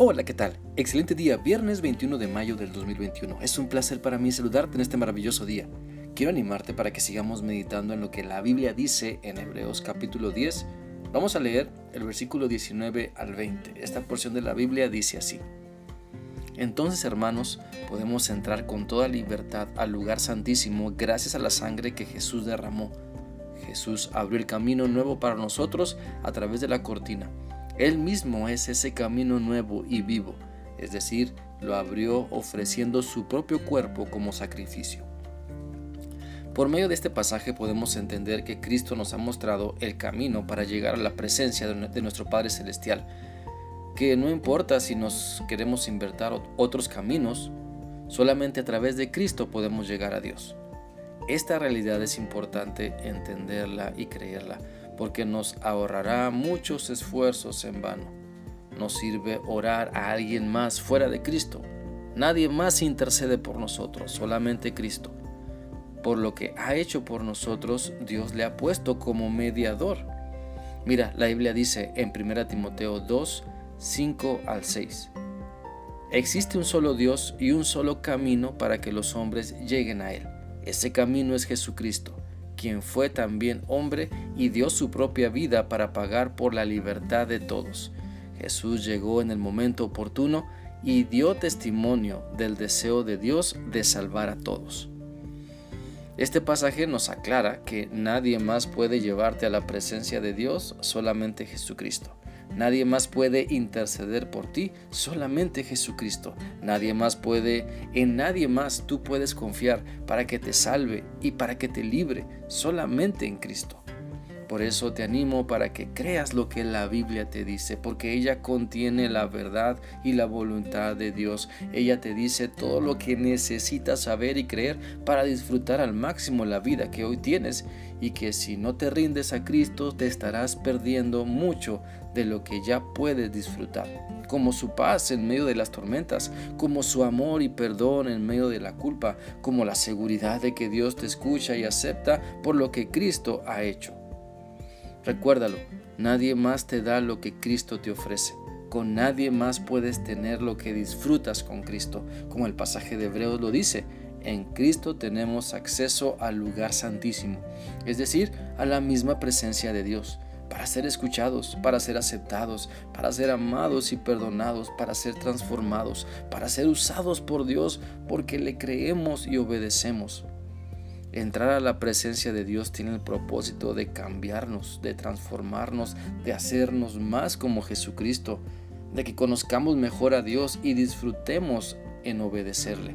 Hola, ¿qué tal? Excelente día, viernes 21 de mayo del 2021. Es un placer para mí saludarte en este maravilloso día. Quiero animarte para que sigamos meditando en lo que la Biblia dice en Hebreos capítulo 10. Vamos a leer el versículo 19 al 20. Esta porción de la Biblia dice así. Entonces, hermanos, podemos entrar con toda libertad al lugar santísimo gracias a la sangre que Jesús derramó. Jesús abrió el camino nuevo para nosotros a través de la cortina él mismo es ese camino nuevo y vivo, es decir, lo abrió ofreciendo su propio cuerpo como sacrificio. Por medio de este pasaje podemos entender que Cristo nos ha mostrado el camino para llegar a la presencia de nuestro Padre Celestial, que no importa si nos queremos invertir otros caminos, solamente a través de Cristo podemos llegar a Dios. Esta realidad es importante entenderla y creerla, porque nos ahorrará muchos esfuerzos en vano. Nos sirve orar a alguien más fuera de Cristo. Nadie más intercede por nosotros, solamente Cristo. Por lo que ha hecho por nosotros, Dios le ha puesto como mediador. Mira, la Biblia dice en 1 Timoteo 2, 5 al 6. Existe un solo Dios y un solo camino para que los hombres lleguen a Él. Ese camino es Jesucristo quien fue también hombre y dio su propia vida para pagar por la libertad de todos. Jesús llegó en el momento oportuno y dio testimonio del deseo de Dios de salvar a todos. Este pasaje nos aclara que nadie más puede llevarte a la presencia de Dios, solamente Jesucristo. Nadie más puede interceder por ti, solamente Jesucristo. Nadie más puede, en nadie más tú puedes confiar para que te salve y para que te libre, solamente en Cristo. Por eso te animo para que creas lo que la Biblia te dice, porque ella contiene la verdad y la voluntad de Dios. Ella te dice todo lo que necesitas saber y creer para disfrutar al máximo la vida que hoy tienes y que si no te rindes a Cristo te estarás perdiendo mucho de lo que ya puedes disfrutar, como su paz en medio de las tormentas, como su amor y perdón en medio de la culpa, como la seguridad de que Dios te escucha y acepta por lo que Cristo ha hecho. Recuérdalo, nadie más te da lo que Cristo te ofrece. Con nadie más puedes tener lo que disfrutas con Cristo, como el pasaje de Hebreos lo dice. En Cristo tenemos acceso al lugar santísimo, es decir, a la misma presencia de Dios, para ser escuchados, para ser aceptados, para ser amados y perdonados, para ser transformados, para ser usados por Dios porque le creemos y obedecemos. Entrar a la presencia de Dios tiene el propósito de cambiarnos, de transformarnos, de hacernos más como Jesucristo, de que conozcamos mejor a Dios y disfrutemos en obedecerle.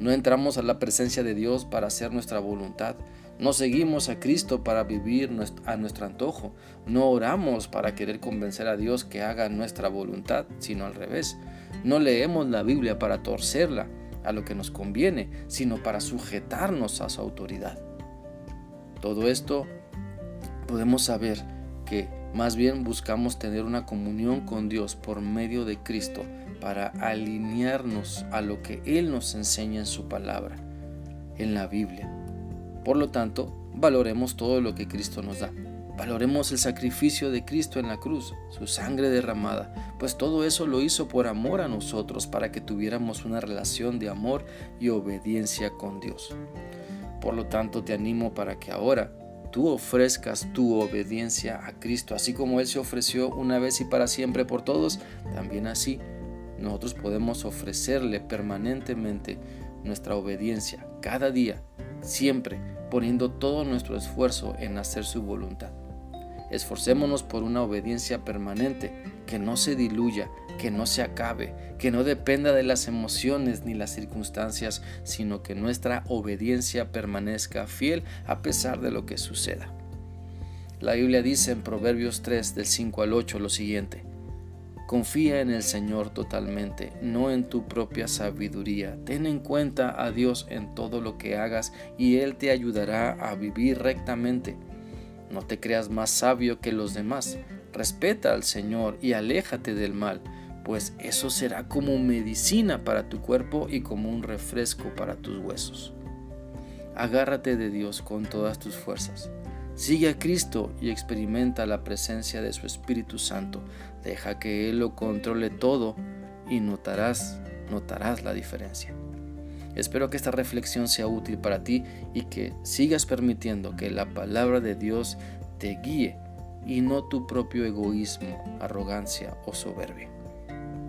No entramos a la presencia de Dios para hacer nuestra voluntad. No seguimos a Cristo para vivir a nuestro antojo. No oramos para querer convencer a Dios que haga nuestra voluntad, sino al revés. No leemos la Biblia para torcerla a lo que nos conviene, sino para sujetarnos a su autoridad. Todo esto podemos saber que más bien buscamos tener una comunión con Dios por medio de Cristo para alinearnos a lo que Él nos enseña en su palabra, en la Biblia. Por lo tanto, valoremos todo lo que Cristo nos da. Valoremos el sacrificio de Cristo en la cruz, su sangre derramada, pues todo eso lo hizo por amor a nosotros para que tuviéramos una relación de amor y obediencia con Dios. Por lo tanto, te animo para que ahora tú ofrezcas tu obediencia a Cristo, así como Él se ofreció una vez y para siempre por todos, también así nosotros podemos ofrecerle permanentemente nuestra obediencia cada día, siempre poniendo todo nuestro esfuerzo en hacer su voluntad. Esforcémonos por una obediencia permanente, que no se diluya, que no se acabe, que no dependa de las emociones ni las circunstancias, sino que nuestra obediencia permanezca fiel a pesar de lo que suceda. La Biblia dice en Proverbios 3 del 5 al 8 lo siguiente, Confía en el Señor totalmente, no en tu propia sabiduría. Ten en cuenta a Dios en todo lo que hagas y Él te ayudará a vivir rectamente. No te creas más sabio que los demás. Respeta al Señor y aléjate del mal, pues eso será como medicina para tu cuerpo y como un refresco para tus huesos. Agárrate de Dios con todas tus fuerzas. Sigue a Cristo y experimenta la presencia de su Espíritu Santo. Deja que Él lo controle todo y notarás, notarás la diferencia. Espero que esta reflexión sea útil para ti y que sigas permitiendo que la palabra de Dios te guíe y no tu propio egoísmo, arrogancia o soberbia.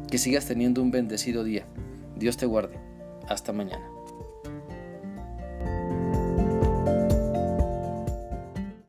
Que sigas teniendo un bendecido día. Dios te guarde. Hasta mañana.